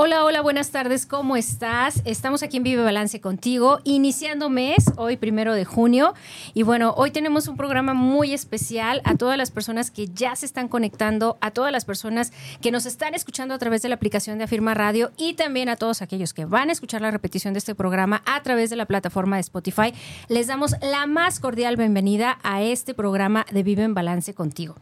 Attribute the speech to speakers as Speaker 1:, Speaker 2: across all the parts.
Speaker 1: Hola, hola, buenas tardes, ¿cómo estás? Estamos aquí en Vive Balance contigo, iniciando mes, hoy primero de junio. Y bueno, hoy tenemos un programa muy especial a todas las personas que ya se están conectando, a todas las personas que nos están escuchando a través de la aplicación de Afirma Radio y también a todos aquellos que van a escuchar la repetición de este programa a través de la plataforma de Spotify. Les damos la más cordial bienvenida a este programa de Vive en Balance contigo.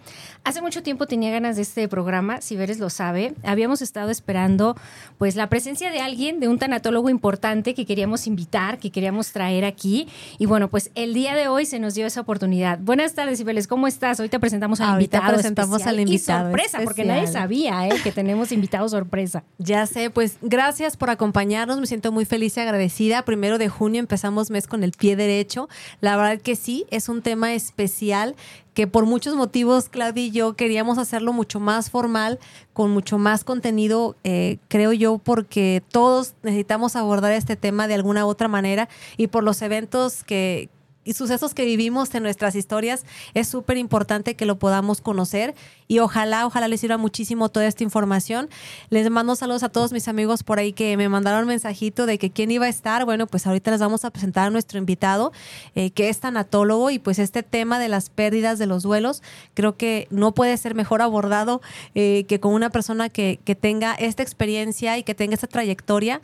Speaker 1: Hace mucho tiempo tenía ganas de este programa, si Veres lo sabe. Habíamos estado esperando pues la presencia de alguien, de un tanatólogo importante que queríamos invitar, que queríamos traer aquí. Y bueno, pues el día de hoy se nos dio esa oportunidad. Buenas tardes, Ibeles, ¿cómo estás? Hoy te presentamos al
Speaker 2: Ahorita
Speaker 1: invitado.
Speaker 2: presentamos al invitado.
Speaker 1: Y sorpresa, porque nadie sabía ¿eh? que tenemos invitado sorpresa.
Speaker 2: Ya sé, pues gracias por acompañarnos. Me siento muy feliz y agradecida. Primero de junio empezamos mes con el pie derecho. La verdad que sí, es un tema especial que por muchos motivos Claudia y yo queríamos hacerlo mucho más formal, con mucho más contenido, eh, creo yo, porque todos necesitamos abordar este tema de alguna u otra manera y por los eventos que y sucesos que vivimos en nuestras historias, es súper importante que lo podamos conocer y ojalá, ojalá les sirva muchísimo toda esta información. Les mando saludos a todos mis amigos por ahí que me mandaron mensajito de que quién iba a estar. Bueno, pues ahorita les vamos a presentar a nuestro invitado, eh, que es tanatólogo y pues este tema de las pérdidas de los duelos, creo que no puede ser mejor abordado eh, que con una persona que, que tenga esta experiencia y que tenga esta trayectoria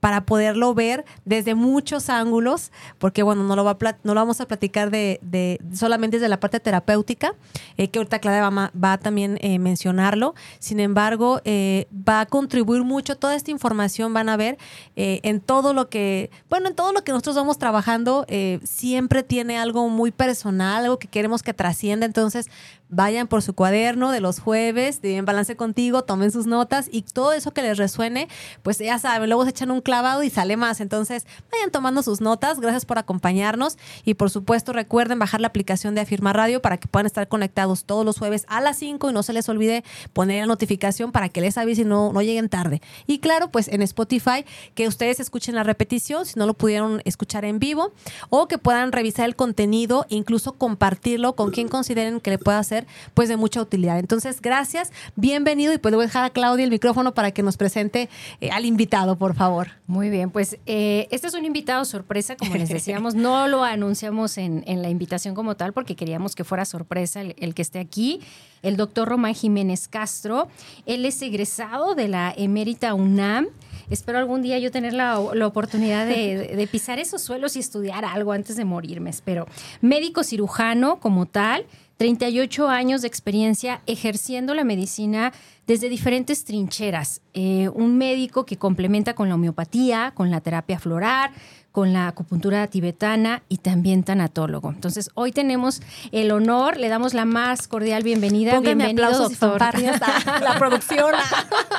Speaker 2: para poderlo ver desde muchos ángulos, porque bueno, no lo, va a no lo vamos a platicar de, de, solamente desde la parte terapéutica, eh, que ahorita Claudia va, va a también eh, mencionarlo. Sin embargo, eh, va a contribuir mucho, toda esta información van a ver eh, en todo lo que, bueno, en todo lo que nosotros vamos trabajando, siempre tiene algo muy personal, algo que queremos que trascienda, entonces vayan por su cuaderno de los jueves, de En Balance Contigo, tomen sus notas y todo eso que les resuene, pues ya saben, luego se echan un clavado y sale más. Entonces, vayan tomando sus notas. Gracias por acompañarnos y por supuesto recuerden bajar la aplicación de Afirma Radio para que puedan estar conectados todos los jueves a las 5 y no se les olvide poner la notificación para que les avise y no, no lleguen tarde. Y claro, pues en Spotify, que ustedes escuchen la repetición si no lo pudieron escuchar en vivo o que puedan revisar el contenido, incluso compartirlo con quien consideren que le pueda hacer pues de mucha utilidad. Entonces, gracias, bienvenido y pues le voy a dejar a Claudia el micrófono para que nos presente eh, al invitado, por favor.
Speaker 1: Muy bien, pues eh, este es un invitado sorpresa, como les decíamos, no lo anunciamos en, en, la invitación como tal porque queríamos que fuera sorpresa el, el que esté aquí, el doctor Román Jiménez Castro. Él es egresado de la emérita UNAM espero algún día yo tener la, la oportunidad de, de, pisar esos suelos y estudiar algo antes de morirme, espero. Médico cirujano como tal, 38 años de experiencia ejerciendo la medicina desde diferentes trincheras. Eh, un médico que complementa con la homeopatía, con la terapia floral, con la acupuntura tibetana y también tanatólogo. Entonces, hoy tenemos el honor, le damos la más cordial bienvenida.
Speaker 2: Póngame
Speaker 1: Bienvenido,
Speaker 2: aplausos
Speaker 1: doctor.
Speaker 2: a la producción.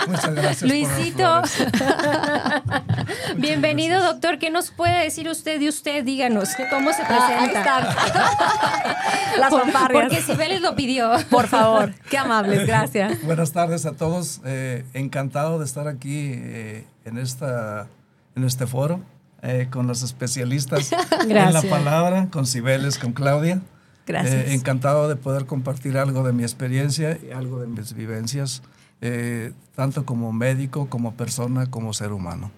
Speaker 3: Muchas gracias.
Speaker 1: Luisito. Bienvenido, gracias. doctor. ¿Qué nos puede decir usted de usted? Díganos, ¿cómo se presenta?
Speaker 2: Ah, Las fanfarrias.
Speaker 1: Porque Cibeles lo pidió.
Speaker 2: Por favor, qué amables, gracias.
Speaker 3: Buenas tardes a todos. Eh, encantado de estar aquí eh, en, esta, en este foro. Eh, con los especialistas en la palabra, con Cibeles, con Claudia.
Speaker 2: Gracias.
Speaker 3: Eh, encantado de poder compartir algo de mi experiencia y algo de mis vivencias, tanto como médico, como persona, como ser humano.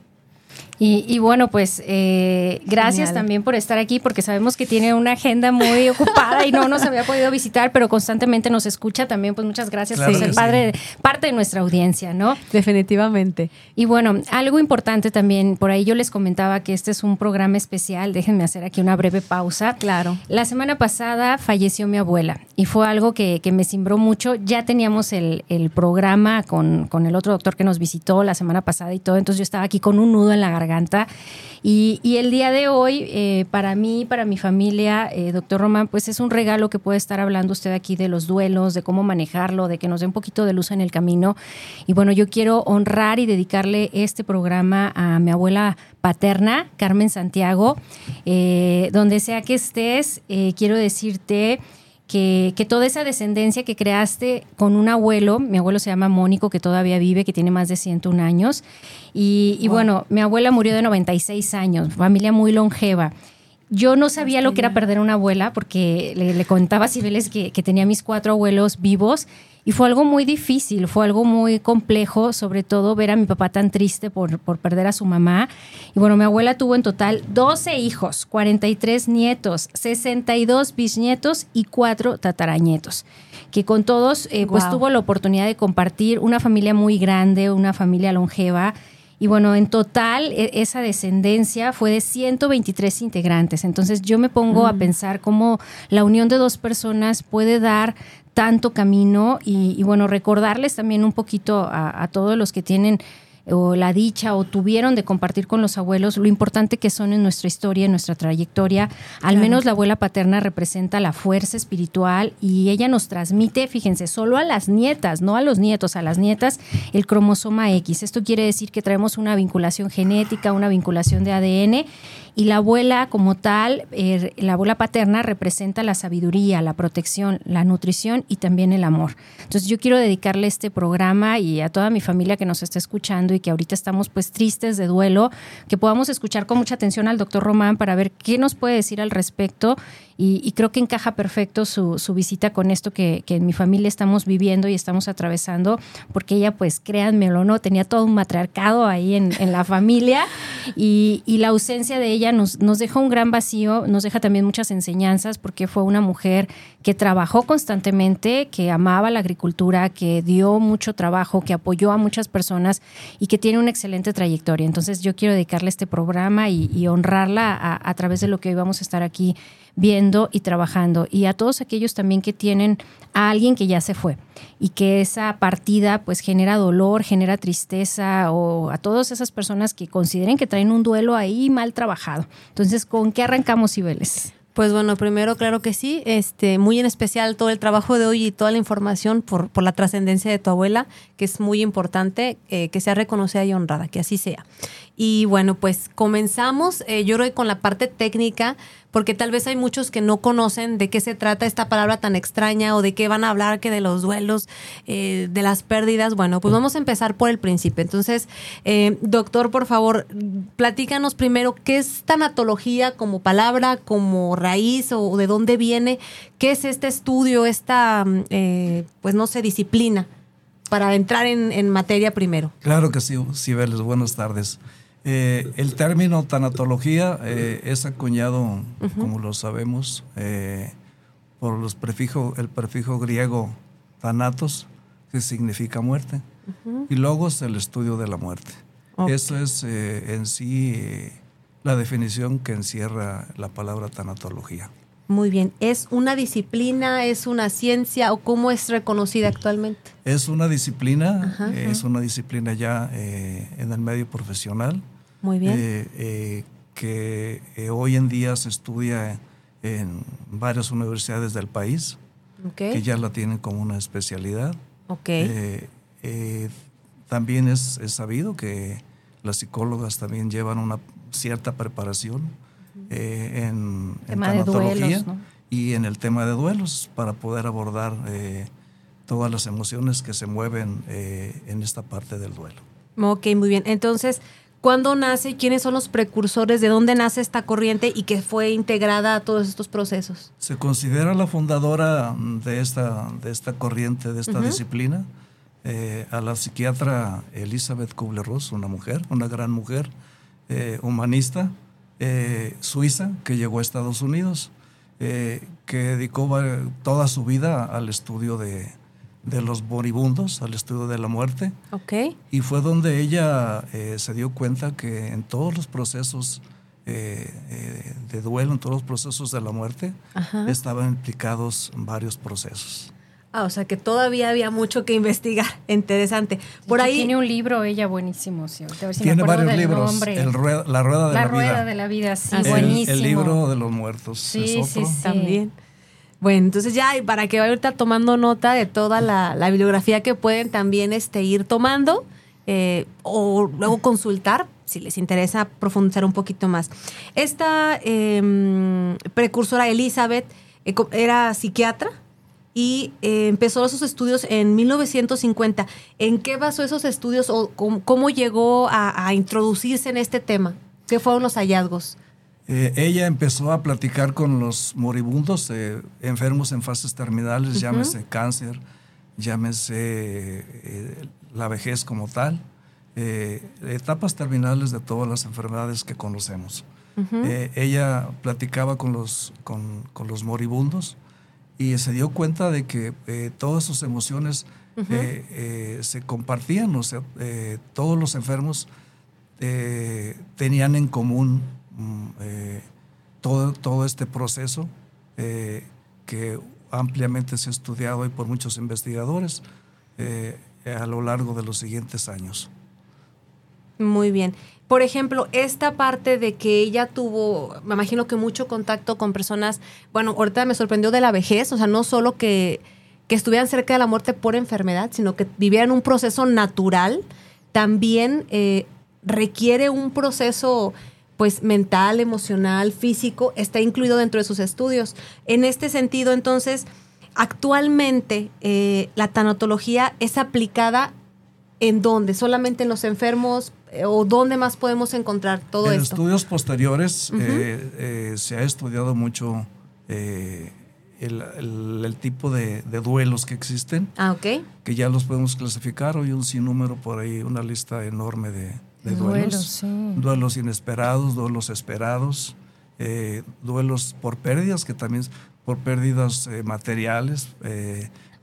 Speaker 1: Y, y, bueno, pues eh, gracias Genial. también por estar aquí, porque sabemos que tiene una agenda muy ocupada y no nos había podido visitar, pero constantemente nos escucha también. Pues muchas gracias
Speaker 3: claro
Speaker 1: por ser
Speaker 3: sí.
Speaker 1: padre, parte de nuestra audiencia, ¿no?
Speaker 2: Definitivamente.
Speaker 1: Y bueno, algo importante también, por ahí yo les comentaba que este es un programa especial. Déjenme hacer aquí una breve pausa.
Speaker 2: Claro.
Speaker 1: La semana pasada falleció mi abuela y fue algo que, que me cimbró mucho. Ya teníamos el, el programa con, con el otro doctor que nos visitó la semana pasada y todo, entonces yo estaba aquí con un nudo en la garganta Y, el día de hoy, eh, para mí, para mi familia, eh, doctor Román, pues es un regalo que puede estar hablando usted aquí de los duelos, de cómo manejarlo, de que nos dé un poquito de luz en el camino. Y bueno, yo quiero honrar y dedicarle este programa a mi abuela paterna, Carmen Santiago. Eh, donde sea que estés, quiero decirte que, toda esa descendencia que creaste con un abuelo, mi abuelo se llama Mónico, que todavía vive, que tiene más de 101 años, y, bueno, mi abuela murió de 96 años, familia muy longeva. Yo no sabía lo que era perder una abuela porque le, contaba a Cibeles que, que tenía mis cuatro abuelos vivos y fue algo muy difícil, fue algo muy complejo, sobre todo ver a mi papá tan triste por, por perder a su mamá. Y bueno, mi abuela tuvo en total 12 hijos, 43 nietos, 62 bisnietos y 4 tatarañetos que con todos eh, pues tuvo la oportunidad de compartir una familia muy grande, una familia longeva. Y bueno, en total e, esa descendencia fue de 123 integrantes. Entonces yo me pongo a mm. pensar cómo la unión de dos personas puede dar tanto camino y, bueno, recordarles también un poquito a, a todos los que tienen o la dicha o tuvieron de compartir con los abuelos lo importante que son en nuestra historia, en nuestra trayectoria. Al menos la abuela paterna representa la fuerza espiritual y ella nos transmite, fíjense, solo a las nietas, no a los nietos, a las nietas, el cromosoma X. Esto quiere decir que traemos una vinculación genética, una vinculación de ADN y la abuela como tal, er, la abuela paterna representa la sabiduría, la protección, la nutrición y también el amor. Entonces yo quiero dedicarle este programa y a toda mi familia que nos está escuchando y que ahorita estamos pues tristes de duelo, que podamos escuchar con mucha atención al doctor Román para ver qué nos puede decir al respecto y, creo que encaja perfecto su, visita con esto que, en mi familia estamos viviendo y estamos atravesando, porque ella, pues créanmelo, ¿no? Tenía todo un matriarcado ahí en, la familia y, la ausencia de ella nos, nos deja un gran vacío, nos deja también muchas enseñanzas, porque fue una mujer que trabajó constantemente, que amaba la agricultura, que dio mucho trabajo, que apoyó a muchas personas y que tiene una excelente trayectoria. Entonces yo quiero dedicarle este programa y, honrarla a través de lo que hoy vamos a estar aquí viendo y trabajando. Y a todos aquellos también que tienen a alguien que ya se fue y que esa partida pues genera dolor, genera tristeza o a todas esas personas que consideren que traen un duelo ahí mal trabajado. Entonces, ¿con qué arrancamos, Cibeles?
Speaker 2: Pues bueno, primero claro que sí, este, muy en especial todo el trabajo de hoy y toda la información por, por la trascendencia de tu abuela, que es muy importante eh, que sea reconocida y honrada, que así sea. Y bueno, pues comenzamos, eh, yo creo con la parte técnica, porque tal vez hay muchos que no conocen de qué se trata esta palabra tan extraña o de qué van a hablar, que de los duelos, eh, de las pérdidas. Bueno, pues vamos a empezar por el principio. Entonces, eh, doctor, por favor, platícanos primero qué es tanatología como palabra, como raíz o de dónde viene, qué es este estudio, esta, pues no sé, disciplina para entrar en, en, materia primero.
Speaker 3: Claro que sí, Cibeles, buenas tardes. Eh, el término tanatología eh, es acuñado, como lo sabemos, eh, por los prefijos, el prefijo griego thanatos, que significa muerte, y logos, el estudio de la muerte. Eso es en sí la definición que encierra la palabra tanatología.
Speaker 2: Muy bien. ¿Es una disciplina, es una ciencia o cómo es reconocida actualmente?
Speaker 3: Es una disciplina, es una disciplina ya en el medio profesional.
Speaker 2: Muy bien.
Speaker 3: Eh, eh, que eh, hoy en día se estudia en varias universidades del país, que ya la tienen como una especialidad.
Speaker 2: Okay.
Speaker 3: también es, sabido que las psicólogas también llevan una cierta preparación en, en tanatología y en el tema de duelos para poder abordar todas las emociones que se mueven en esta parte del duelo.
Speaker 2: Ok, muy bien. Entonces, ¿Cuándo nace? ¿Quiénes son los precursores? ¿De dónde nace esta corriente y que fue integrada a todos estos procesos?
Speaker 3: Se considera la fundadora de esta, de esta corriente, de esta disciplina, eh, a la psiquiatra Elizabeth Kubler-Ross, una mujer, una gran mujer eh, humanista eh, suiza que llegó a Estados Unidos, que dedicó toda su vida al estudio de, de los moribundos, al estudio de la muerte.
Speaker 2: Okay.
Speaker 3: Y fue donde ella eh, se dio cuenta que en todos los procesos eh, eh, de duelo, en todos los procesos de la muerte, estaban implicados varios procesos.
Speaker 2: Ah, o sea que todavía había mucho que investigar. Interesante. Por ahí
Speaker 1: tiene un libro ella buenísimo, sí.
Speaker 3: tiene varios libros. El la rueda de la,
Speaker 1: vida. La
Speaker 3: rueda
Speaker 1: de la vida, sí,
Speaker 3: buenísimo. El, libro de los muertos. Sí, sí, sí.
Speaker 2: También. Bueno, entonces ya para que vayan ahorita tomando nota de toda la, bibliografía que pueden también este, ir tomando eh, o luego consultar si les interesa profundizar un poquito más. Esta em, precursora Elizabeth eh, era psiquiatra y eh, empezó sus estudios en 1950. ¿En qué basó esos estudios o cómo, llegó a, introducirse en este tema? ¿Qué fueron los hallazgos?
Speaker 3: Eh, ella empezó a platicar con los moribundos, enfermos en fases terminales, llámese cáncer, llámese la vejez como tal, etapas terminales de todas las enfermedades que conocemos. ella platicaba con los, con, con los moribundos y se dio cuenta de que eh, todas sus emociones eh, eh, se compartían, o sea, todos los enfermos tenían en común mm, todo, todo este proceso que ampliamente se ha estudiado hoy por muchos investigadores a lo largo de los siguientes años.
Speaker 2: Muy bien. Por ejemplo, esta parte de que ella tuvo, me imagino que mucho contacto con personas, bueno, ahorita me sorprendió de la vejez, o sea, no solo que, estuvieran cerca de la muerte por enfermedad, sino que vivieran un proceso natural, también eh, requiere un proceso pues mental, emocional, físico, está incluido dentro de sus estudios. En este sentido, entonces, actualmente eh, la tanatología es aplicada en dónde, solamente en los enfermos o dónde más podemos encontrar todo esto?
Speaker 3: En estudios posteriores eh, eh, se ha estudiado mucho el, tipo de, duelos que existen.
Speaker 2: Ah, ok.
Speaker 3: Que ya los podemos clasificar. Hoy un sinnúmero por ahí, una lista enorme de, duelos. Duelos, inesperados, duelos esperados, duelos por pérdidas, que también por pérdidas materiales,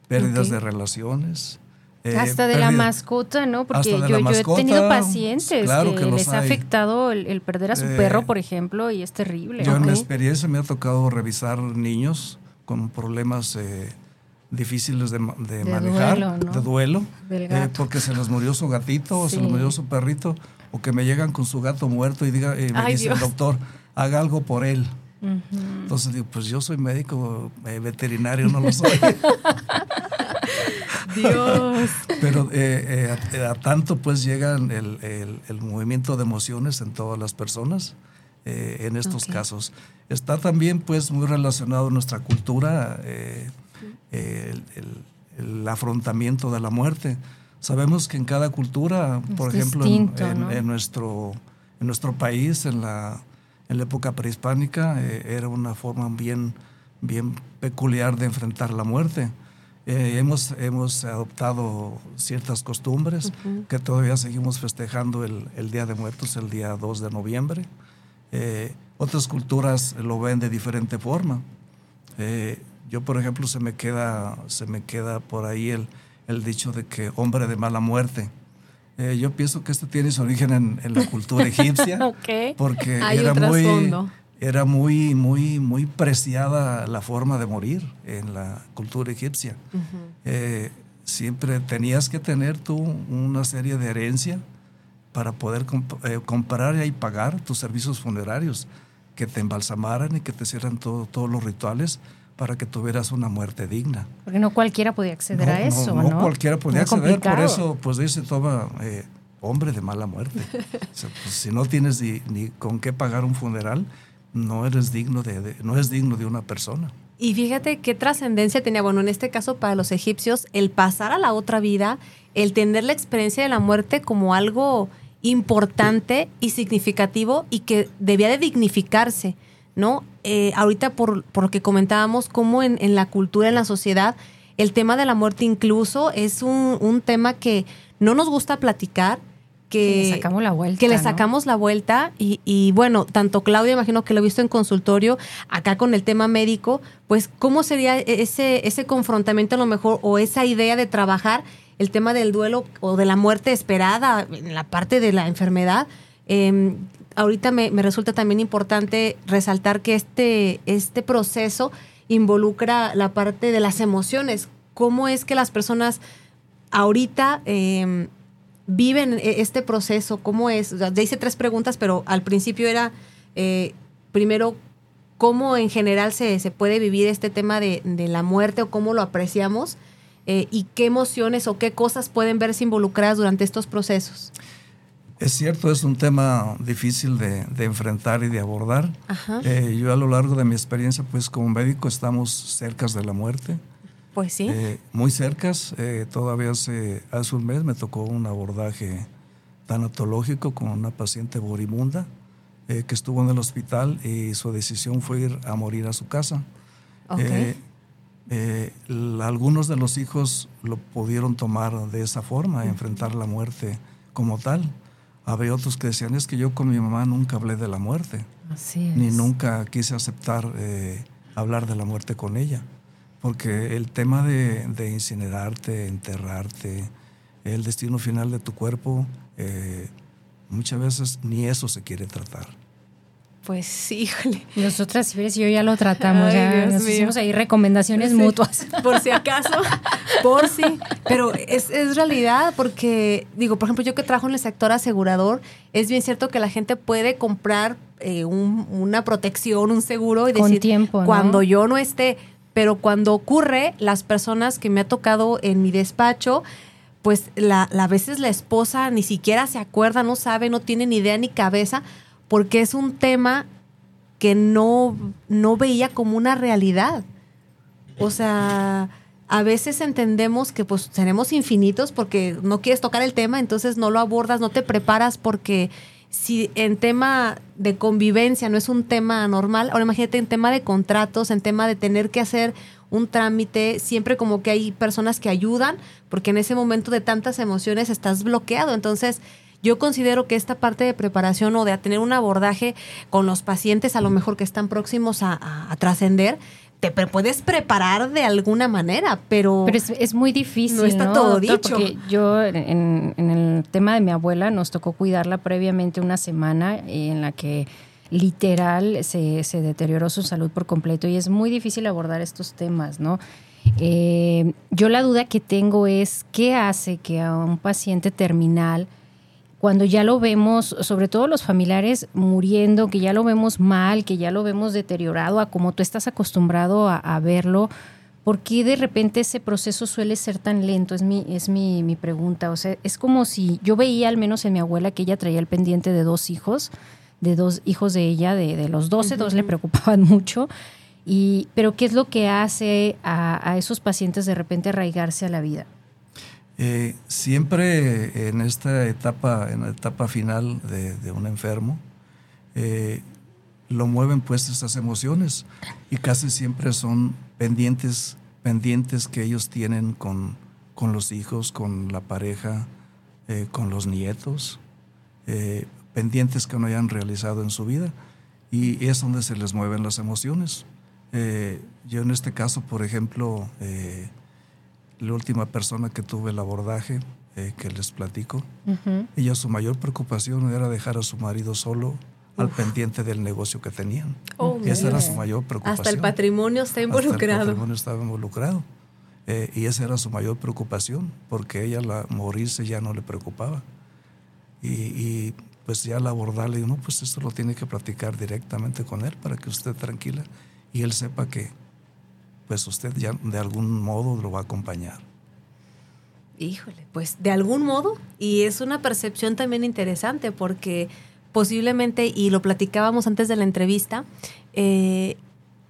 Speaker 3: pérdidas de relaciones.
Speaker 1: Eh, Hasta de la mascota, ¿no? Porque yo, yo he tenido pacientes que, les ha afectado el, perder a su eh, perro, por ejemplo, y es terrible.
Speaker 3: Yo en mi experiencia me ha tocado revisar niños con problemas eh, difíciles de, manejar, de duelo, porque se les murió su gatito o se les murió su perrito, o que me llegan con su gato muerto y diga, me dice el doctor, haga algo por él. Entonces digo, pues yo soy médico veterinario, no lo soy.
Speaker 2: Dios.
Speaker 3: Pero eh, eh, a, tanto pues llega el, el, movimiento de emociones en todas las personas eh, en estos casos. Está también pues muy relacionado a nuestra cultura el, afrontamiento de la muerte. Sabemos que en cada cultura, por ejemplo, en, nuestro, en nuestro país, en la, en la época prehispánica, era una forma bien, bien peculiar de enfrentar la muerte. Eh, hemos, hemos adoptado ciertas costumbres que todavía seguimos festejando el, el, Día de Muertos el día 2 de noviembre. Eh, otras culturas lo ven de diferente forma. Eh, yo, por ejemplo, se me queda, se me queda por ahí el, el dicho de que hombre de mala muerte. yo pienso que esto tiene su origen en, en la cultura egipcia, porque era muy, era muy, muy, muy preciada la forma de morir en la cultura egipcia. Eh, siempre tenías que tener tú una serie de herencia para poder eh, comprar y pagar tus servicios funerarios, que te embalsamaran y que te hicieran todos los rituales para que tuvieras una muerte digna.
Speaker 1: Porque no cualquiera podía acceder a eso, ¿no?
Speaker 3: No, cualquiera podía acceder, por eso pues dice toma eh, hombre de mala muerte. Pues, si no tienes ni con qué pagar un funeral, no eres digno de, no es digno de una persona.
Speaker 2: Y fíjate qué trascendencia tenía, bueno, en este caso para los egipcios, el pasar a la otra vida, el tener la experiencia de la muerte como algo importante y significativo y que debía de dignificarse, ¿no? Eh, ahorita por, por, lo que comentábamos, como en, en, la cultura, en la sociedad, el tema de la muerte incluso es un, un tema que no nos gusta platicar, que,
Speaker 1: le sacamos la vuelta.
Speaker 2: Que le sacamos la vuelta y, bueno, tanto Claudia, imagino que lo he visto en consultorio, acá con el tema médico, pues cómo sería ese, ese confrontamiento a lo mejor o esa idea de trabajar el tema del duelo o de la muerte esperada en la parte de la enfermedad. Em, ahorita me, me, resulta también importante resaltar que este, este proceso involucra la parte de las emociones cómo es que las personas ahorita em, viven e, este proceso, cómo es. ya hice tres preguntas, pero al principio era, eh, primero, cómo en general se, se, puede vivir este tema de, de, la muerte o cómo lo apreciamos eh, y qué emociones o qué cosas pueden verse involucradas durante estos procesos.
Speaker 3: Es cierto, es un tema difícil de, de enfrentar y de abordar. Eh, yo a lo largo de mi experiencia, pues como médico, estamos cerca de la muerte.
Speaker 2: Pues sí.
Speaker 3: Eh, muy cercas. Eh, todavía hace, hace un mes me tocó un abordaje tanatológico con una paciente moribunda eh, que estuvo en el hospital y su decisión fue ir a morir a su casa.
Speaker 2: Okay.
Speaker 3: algunos de los hijos lo pudieron tomar de esa forma, enfrentar la muerte como tal había otros que decían, es que yo con mi mamá nunca hablé de la muerte.
Speaker 2: Así es.
Speaker 3: Ni nunca quise aceptar eh, hablar de la muerte con ella. Porque el tema de, de, incinerarte, enterrarte, el destino final de tu cuerpo, eh, muchas veces ni eso se quiere tratar.
Speaker 2: Pues híjole.
Speaker 1: Nosotras, si ves, yo ya lo tratamos, Ay, ya Dios nos mío. hicimos ahí recomendaciones sí. mutuas.
Speaker 2: Por si acaso, por si. Pero es, es, realidad, porque, digo, por ejemplo, yo que trabajo en el sector asegurador, es bien cierto que la gente puede comprar eh, un, una protección, un seguro y
Speaker 1: Con
Speaker 2: decir,
Speaker 1: tiempo, ¿no?
Speaker 2: cuando yo no esté. Pero cuando ocurre, las personas que me ha tocado en mi despacho, pues la, a veces la esposa ni siquiera se acuerda, no sabe, no tiene ni idea ni cabeza porque es un tema que no, no veía como una realidad. O sea, a veces entendemos que pues seremos infinitos porque no quieres tocar el tema, entonces no lo abordas, no te preparas porque si en tema de convivencia no es un tema normal, ahora imagínate en tema de contratos, en tema de tener que hacer un trámite, siempre como que hay personas que ayudan, porque en ese momento de tantas emociones estás bloqueado. Entonces, yo considero que esta parte de preparación o de tener un abordaje con los pacientes a lo mejor que están próximos a, a, a trascender, te puedes preparar de alguna manera, pero...
Speaker 1: Pero es, es muy difícil,
Speaker 2: No está
Speaker 1: ¿no,
Speaker 2: todo
Speaker 1: doctor?
Speaker 2: dicho.
Speaker 1: Porque yo, en, en, el tema de mi abuela, nos tocó cuidarla previamente una semana en la que literal se, se deterioró su salud por completo y es muy difícil abordar estos temas, ¿no? Eh, yo la duda que tengo es qué hace que a un paciente terminal cuando ya lo vemos, sobre todo los familiares muriendo, que ya lo vemos mal, que ya lo vemos deteriorado a como tú estás acostumbrado a, a verlo, ¿por qué de repente ese proceso suele ser tan lento? Es, mi, es mi, mi, pregunta. O sea, es como si yo veía al menos en mi abuela que ella traía el pendiente de dos hijos, de dos hijos de ella, de, de los 12, uh -huh. dos le preocupaban mucho. Y, pero ¿qué es lo que hace a, a esos pacientes de repente arraigarse a la vida?
Speaker 3: Eh, siempre en esta etapa, en la etapa final de, un enfermo, eh, lo mueven pues estas emociones y casi siempre son pendientes, pendientes que ellos tienen con, con los hijos, con la pareja, eh, con los nietos, pendientes que no hayan realizado en su vida y es donde se les mueven las emociones. Yo en este caso, por ejemplo, la última persona que tuve el abordaje, eh, que les platico, uh -huh. ella su mayor preocupación era dejar a su marido solo Uf. al pendiente del negocio que tenían.
Speaker 2: Oh,
Speaker 3: esa era su mayor preocupación.
Speaker 2: Hasta el patrimonio está involucrado.
Speaker 3: Hasta el patrimonio estaba involucrado. Eh, y esa era su mayor preocupación, porque ella la morirse ya no le preocupaba. Y, y pues ya al abordarle, no, pues esto lo tiene que platicar directamente con él para que usted tranquila y él sepa que pues usted ya de algún modo lo va a acompañar.
Speaker 2: Híjole, pues de algún modo, y es una percepción también interesante porque posiblemente, y lo platicábamos antes de la entrevista, eh,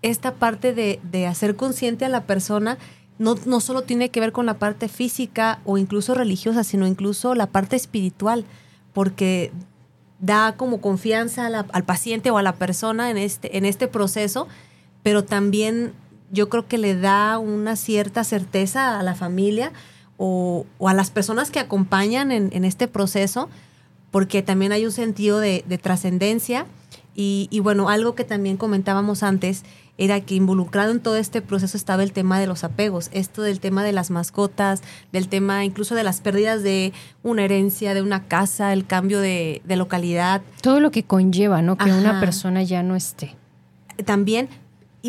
Speaker 2: esta parte de, de, hacer consciente a la persona no, no solo tiene que ver con la parte física o incluso religiosa, sino incluso la parte espiritual, porque da como confianza al paciente o a la persona en este, en este proceso, pero también yo creo que le da una cierta certeza a la familia o, o a las personas que acompañan en, en, este proceso, porque también hay un sentido de, de trascendencia. Y, y, bueno, algo que también comentábamos antes era que involucrado en todo este proceso estaba el tema de los apegos, esto del tema de las mascotas, del tema incluso de las pérdidas de una herencia, de una casa, el cambio de, de localidad.
Speaker 1: Todo lo que conlleva, ¿no? Que Ajá. una persona ya no esté.
Speaker 2: También,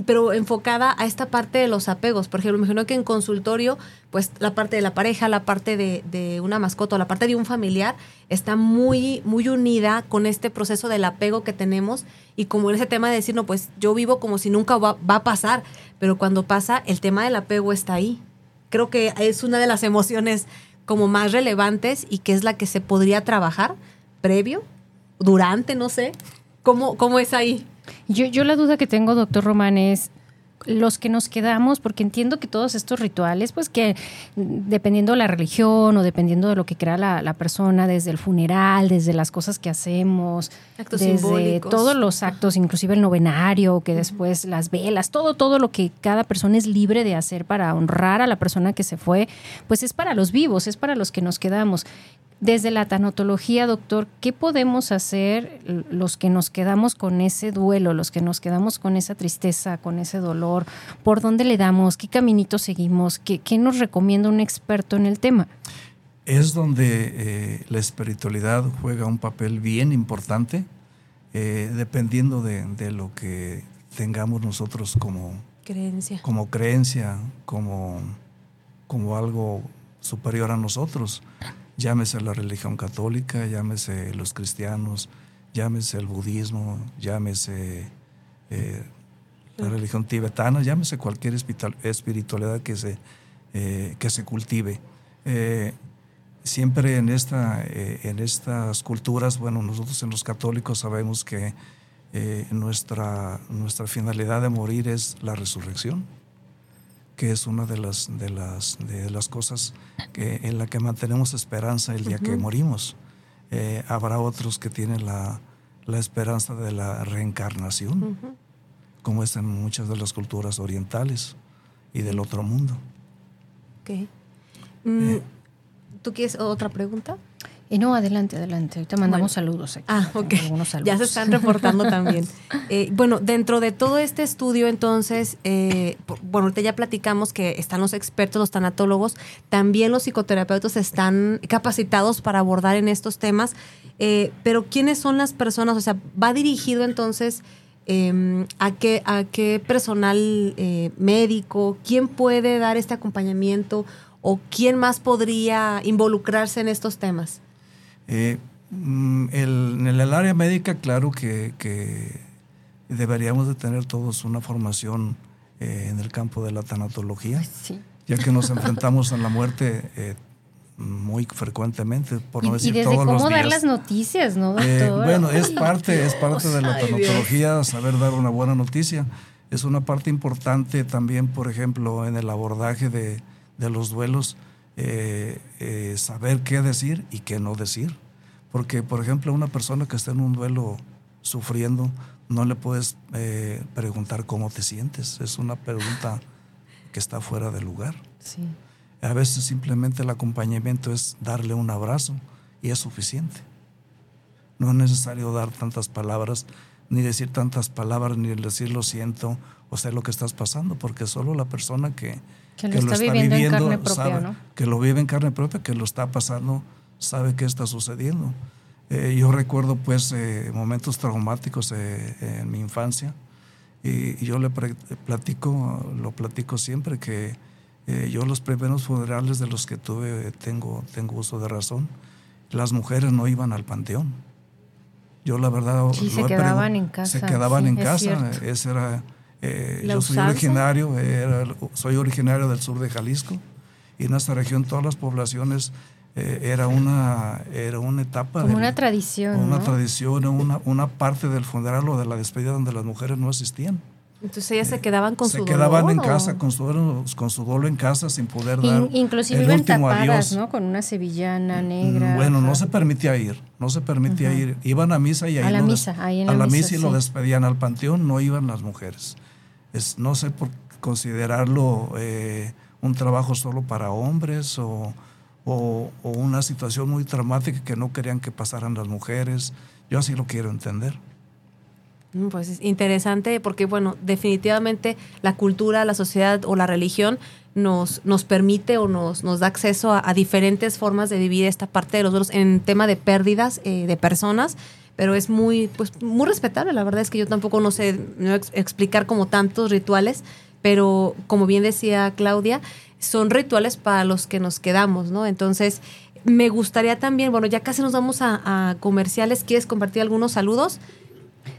Speaker 2: pero enfocada a esta parte de los apegos. Por ejemplo, me imagino que en consultorio, pues la parte de la pareja, la parte de, una mascota, la parte de un familiar, está muy, muy unida con este proceso del apego que tenemos y como ese tema de decir, no, pues yo vivo como si nunca va, va a pasar, pero cuando pasa, el tema del apego está ahí. Creo que es una de las emociones como más relevantes y que es la que se podría trabajar previo, durante, no sé. ¿Cómo, cómo es ahí?
Speaker 1: Yo, yo la duda que tengo, doctor Román, es los que nos quedamos, porque entiendo que todos estos rituales, pues que dependiendo de la religión o dependiendo de lo que crea la, la persona, desde el funeral, desde las cosas que hacemos,
Speaker 2: Actos
Speaker 1: desde
Speaker 2: simbólicos.
Speaker 1: todos los actos, inclusive el novenario, que después las velas, todo, todo lo que cada persona es libre de hacer para honrar a la persona que se fue, pues es para los vivos, es para los que nos quedamos. Desde la tanatología, doctor, ¿qué podemos hacer los que nos quedamos con ese duelo, los que nos quedamos con esa tristeza, con ese dolor? ¿Por dónde le damos? ¿Qué caminito seguimos? ¿Qué, qué nos recomienda un experto en el tema?
Speaker 3: Es donde eh, la espiritualidad juega un papel bien importante, eh, dependiendo de, de, lo que tengamos nosotros como
Speaker 2: creencia,
Speaker 3: como, creencia, como, como algo superior a nosotros llámese la religión católica, llámese los cristianos, llámese el budismo, llámese eh, la religión tibetana, llámese cualquier espiritualidad que se, eh, que se cultive. Eh, siempre en, esta, en estas culturas, bueno, nosotros en los católicos sabemos que nuestra, nuestra finalidad de morir es la resurrección que es una de las, de las, de las cosas que, en la que mantenemos esperanza el día uh -huh. que morimos. Eh, habrá otros que tienen la, la, esperanza de la reencarnación, uh -huh. como es en muchas de las culturas orientales y del otro mundo.
Speaker 2: Okay. Mm, eh, ¿Tú quieres otra pregunta?
Speaker 1: Eh, no, adelante, adelante. Ahorita mandamos bueno. saludos aquí.
Speaker 2: Ah, ok. Saludos. Ya se están reportando también. Eh, bueno, dentro de todo este estudio, entonces, eh, bueno, ahorita ya platicamos que están los expertos, los tanatólogos, también los psicoterapeutas están capacitados para abordar en estos temas, eh, pero ¿quiénes son las personas? O sea, va dirigido entonces a, qué, a qué personal médico, quién puede dar este acompañamiento o quién más podría involucrarse en estos temas.
Speaker 3: Eh, el, en el área médica, claro que, que, deberíamos de tener todos una formación eh, en el campo de la tanatología,
Speaker 1: sí.
Speaker 3: ya que nos enfrentamos a la muerte eh, muy frecuentemente, por no
Speaker 1: y,
Speaker 3: decir
Speaker 1: y desde
Speaker 3: todos
Speaker 1: cómo
Speaker 3: los días.
Speaker 1: dar las noticias, ¿no,
Speaker 3: Eh,
Speaker 1: doctor?
Speaker 3: bueno, es parte, es parte de la tanatología saber dar una buena noticia. Es una parte importante también, por ejemplo, en el abordaje de, de los duelos, eh, eh, saber qué decir y qué no decir. Porque, por ejemplo, una persona que está en un duelo sufriendo, no le puedes eh, preguntar cómo te sientes. Es una pregunta que está fuera de lugar.
Speaker 1: Sí.
Speaker 3: A veces simplemente el acompañamiento es darle un abrazo y es suficiente. No es necesario dar tantas palabras, ni decir tantas palabras, ni decir lo siento o sé lo que estás pasando, porque solo la persona que,
Speaker 1: que, lo, que está lo, está, viviendo, viviendo en carne propia,
Speaker 3: sabe,
Speaker 1: ¿no?
Speaker 3: que lo vive en carne propia, que lo está pasando, sabe qué está sucediendo. Eh, yo recuerdo pues eh, momentos traumáticos eh, en mi infancia y, y yo le platico, lo platico siempre que eh, yo los primeros funerales de los que tuve tengo, tengo uso de razón, las mujeres no iban al panteón. Yo la verdad...
Speaker 1: Sí, se quedaban en casa.
Speaker 3: Se quedaban
Speaker 1: sí,
Speaker 3: en casa. Ese era... Eh, yo soy
Speaker 2: usanza?
Speaker 3: originario, era, soy originario del sur de Jalisco y en esta región todas las poblaciones eh, era una era una etapa
Speaker 1: como de, una tradición
Speaker 3: una
Speaker 1: ¿no?
Speaker 3: tradición una, una parte del funeral o de la despedida donde las mujeres no asistían
Speaker 2: entonces ellas se quedaban con
Speaker 3: se
Speaker 2: su
Speaker 3: quedaban
Speaker 2: dolor,
Speaker 3: en
Speaker 2: ¿o?
Speaker 3: casa con su, con su dolo en casa sin poder dar
Speaker 1: In, inclusive
Speaker 3: el
Speaker 1: iban
Speaker 3: último
Speaker 1: tapadas
Speaker 3: adiós.
Speaker 1: no con una sevillana negra
Speaker 3: bueno no se permitía ir no se permitía uh -huh. ir iban a misa y ahí
Speaker 1: a la misa ahí en
Speaker 3: a
Speaker 1: la,
Speaker 3: la
Speaker 1: misa,
Speaker 3: misa y
Speaker 1: sí.
Speaker 3: lo despedían al panteón no iban las mujeres no sé por considerarlo eh, un trabajo solo para hombres o, o, una situación muy traumática que no querían que pasaran las mujeres. Yo así lo quiero entender.
Speaker 2: Pues es interesante porque, bueno, definitivamente la cultura, la sociedad o la religión nos, nos permite o nos, nos da acceso a, a diferentes formas de vivir esta parte de los duelos en tema de pérdidas eh, de personas, pero es muy, pues, muy respetable. La verdad es que yo tampoco no sé explicar como tantos rituales, pero como bien decía Claudia, son rituales para los que nos quedamos, ¿no? Entonces, me gustaría también, bueno, ya casi nos vamos a, a comerciales, ¿quieres compartir algunos saludos?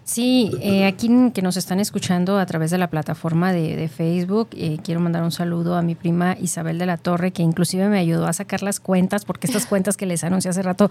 Speaker 1: Sí, eh, aquí que nos están escuchando a través de la plataforma de, Facebook, eh, quiero mandar un saludo a mi prima Isabel de la Torre, que inclusive me ayudó a sacar las cuentas, porque estas cuentas que les anuncié hace rato,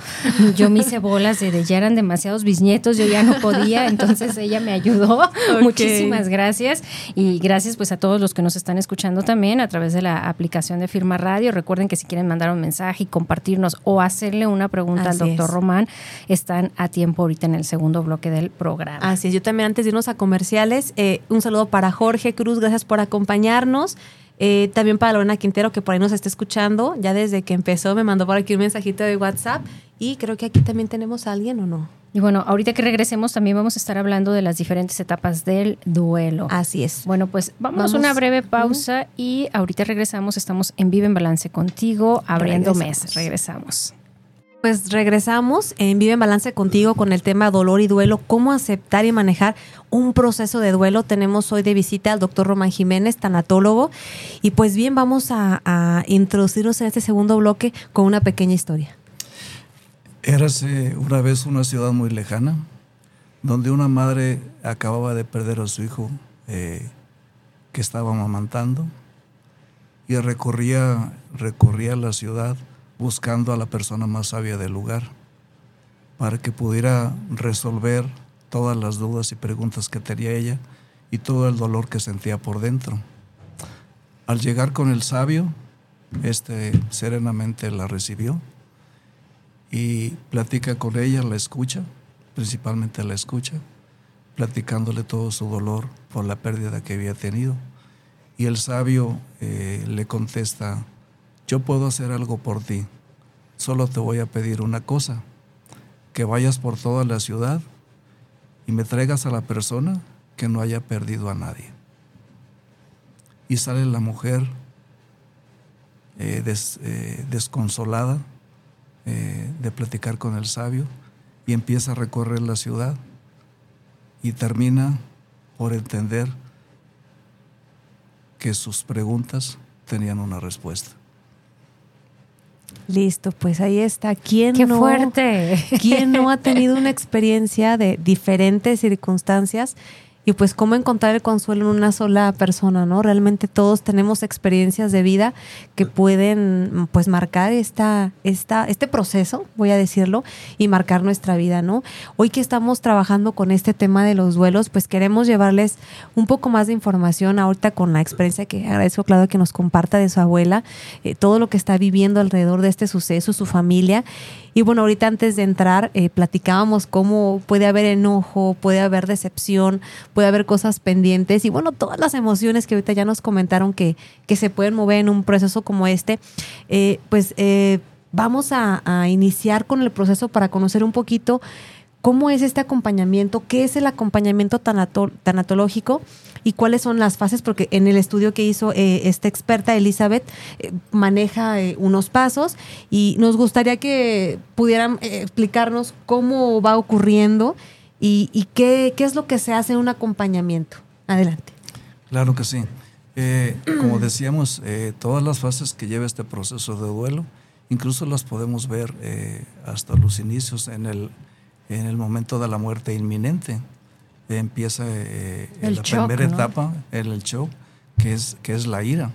Speaker 1: yo me hice bolas de, ya eran demasiados bisnietos, yo ya no podía, entonces ella me ayudó. Muchísimas gracias. Y gracias pues a todos los que nos están escuchando también a través de la aplicación de Firma Radio. Recuerden que si quieren mandar un mensaje y compartirnos o hacerle una pregunta al doctor Román, están a tiempo ahorita en el segundo bloque del programa.
Speaker 2: Así es, yo también antes de irnos a comerciales, eh, un saludo para Jorge Cruz, gracias por acompañarnos. Eh, también para Lorena Quintero, que por ahí nos está escuchando, ya desde que empezó me mandó por aquí un mensajito de WhatsApp y creo que aquí también tenemos a alguien o no.
Speaker 1: Y bueno, ahorita que regresemos también vamos a estar hablando de las diferentes etapas del duelo.
Speaker 2: Así es.
Speaker 1: Bueno, pues vamos, a una breve pausa y ahorita regresamos, estamos en Vive en Balance contigo, abriendo mes. Regresamos.
Speaker 2: Pues regresamos en Vive en Balance contigo con el tema dolor y duelo, cómo aceptar y manejar un proceso de duelo. Tenemos hoy de visita al doctor Román Jiménez, tanatólogo. Y pues bien, vamos a, introducirnos en este segundo bloque con una pequeña historia.
Speaker 3: Érase una vez una ciudad muy lejana, donde una madre acababa de perder a su hijo eh, que estaba amamantando y recorría, recorría la ciudad buscando a la persona más sabia del lugar para que pudiera resolver todas las dudas y preguntas que tenía ella y todo el dolor que sentía por dentro. Al llegar con el sabio, este serenamente la recibió y platica con ella, la escucha, principalmente la escucha, platicándole todo su dolor por la pérdida que había tenido. Y el sabio eh, le contesta, yo puedo hacer algo por ti, solo te voy a pedir una cosa, que vayas por toda la ciudad y me traigas a la persona que no haya perdido a nadie. Y sale la mujer eh, eh, desconsolada eh, de platicar con el sabio y empieza a recorrer la ciudad y termina por entender que sus preguntas tenían una respuesta.
Speaker 2: Listo, pues ahí está. ¿Quién
Speaker 1: ¡Qué fuerte!
Speaker 2: ¿Quién no ha tenido una experiencia de diferentes circunstancias y pues cómo encontrar el consuelo en una sola persona, ¿no? Realmente todos tenemos experiencias de vida que pueden pues marcar esta, esta, este proceso, voy a decirlo, y marcar nuestra vida, ¿no? Hoy que estamos trabajando con este tema de los duelos, pues queremos llevarles un poco más de información ahorita con la experiencia que agradezco, Claudio, que nos comparta de su abuela, eh, todo lo que está viviendo alrededor de este suceso, su familia y bueno, ahorita antes de entrar eh, platicábamos cómo puede haber enojo, puede haber decepción, puede haber cosas pendientes. Y bueno, todas las emociones que ahorita ya nos comentaron que, que se pueden mover en un proceso como este, eh, pues eh, vamos a, a iniciar con el proceso para conocer un poquito ¿Cómo es este acompañamiento? ¿Qué es el acompañamiento tanatológico? ¿Y cuáles son las fases? Porque en el estudio que hizo eh, esta experta, Elizabeth, eh, maneja eh, unos pasos y nos gustaría que pudieran explicarnos cómo va ocurriendo y, qué, qué, es lo que se hace en un acompañamiento. Adelante.
Speaker 3: Claro que sí. como decíamos, todas las fases que lleva este proceso de duelo, incluso las podemos ver hasta los inicios en el en el momento de la muerte inminente. empieza eh, en la primera etapa, el, el shock, que es, que es la ira.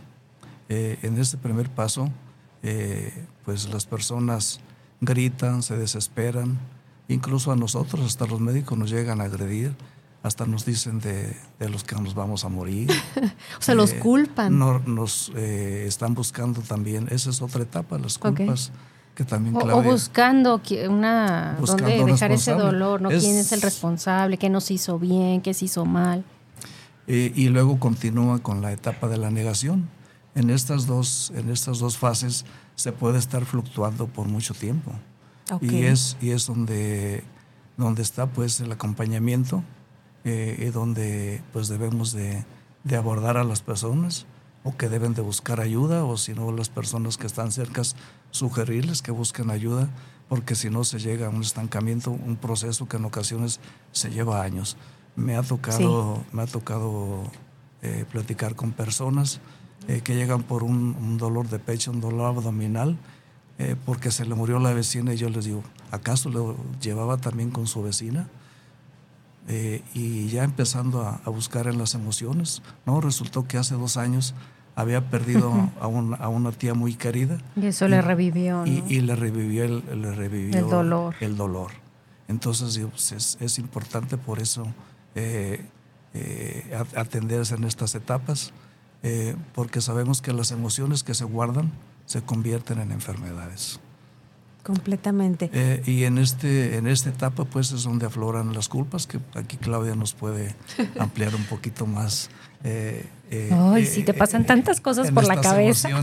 Speaker 3: Eh, en este primer paso, eh, pues las personas gritan, se desesperan, incluso a nosotros, hasta los médicos nos llegan a agredir, hasta nos dicen de, los que nos vamos a morir.
Speaker 2: o sea, los culpan.
Speaker 3: nos están buscando también, esa es otra etapa, las culpas que también
Speaker 1: o, buscando una dónde dejar ese dolor, ¿no? ¿Quién es el responsable? ¿Qué nos hizo bien? ¿Qué se hizo mal?
Speaker 3: Eh, y luego continúa con la etapa de la negación. En estas dos, en estas dos fases se puede estar fluctuando por mucho tiempo. Y es, y es donde, donde está pues el acompañamiento eh, y donde pues debemos de, de abordar a las personas o que deben de buscar ayuda o si no las personas que están cerca sugerirles que busquen ayuda porque si no se llega a un estancamiento, un proceso que en ocasiones se lleva años. Me ha tocado, me ha tocado eh, platicar con personas eh, que llegan por un, dolor de pecho, un dolor abdominal, eh, porque se le murió la vecina y yo les digo, ¿acaso lo llevaba también con su vecina? y ya empezando a, buscar en las emociones, ¿no? Resultó que hace dos años había perdido a, a, una tía muy querida.
Speaker 1: Y eso le revivió.
Speaker 3: Y, le revivió, el, le revivió
Speaker 1: el dolor.
Speaker 3: El dolor. Entonces pues, es, es, importante por eso eh, eh, atenderse en estas etapas, eh, porque sabemos que las emociones que se guardan se convierten en enfermedades.
Speaker 2: Completamente.
Speaker 3: Eh, y en este en esta etapa pues es donde afloran las culpas, que aquí Claudia nos puede ampliar un poquito más.
Speaker 1: Eh, eh, Ay, si te pasan tantas cosas por la cabeza.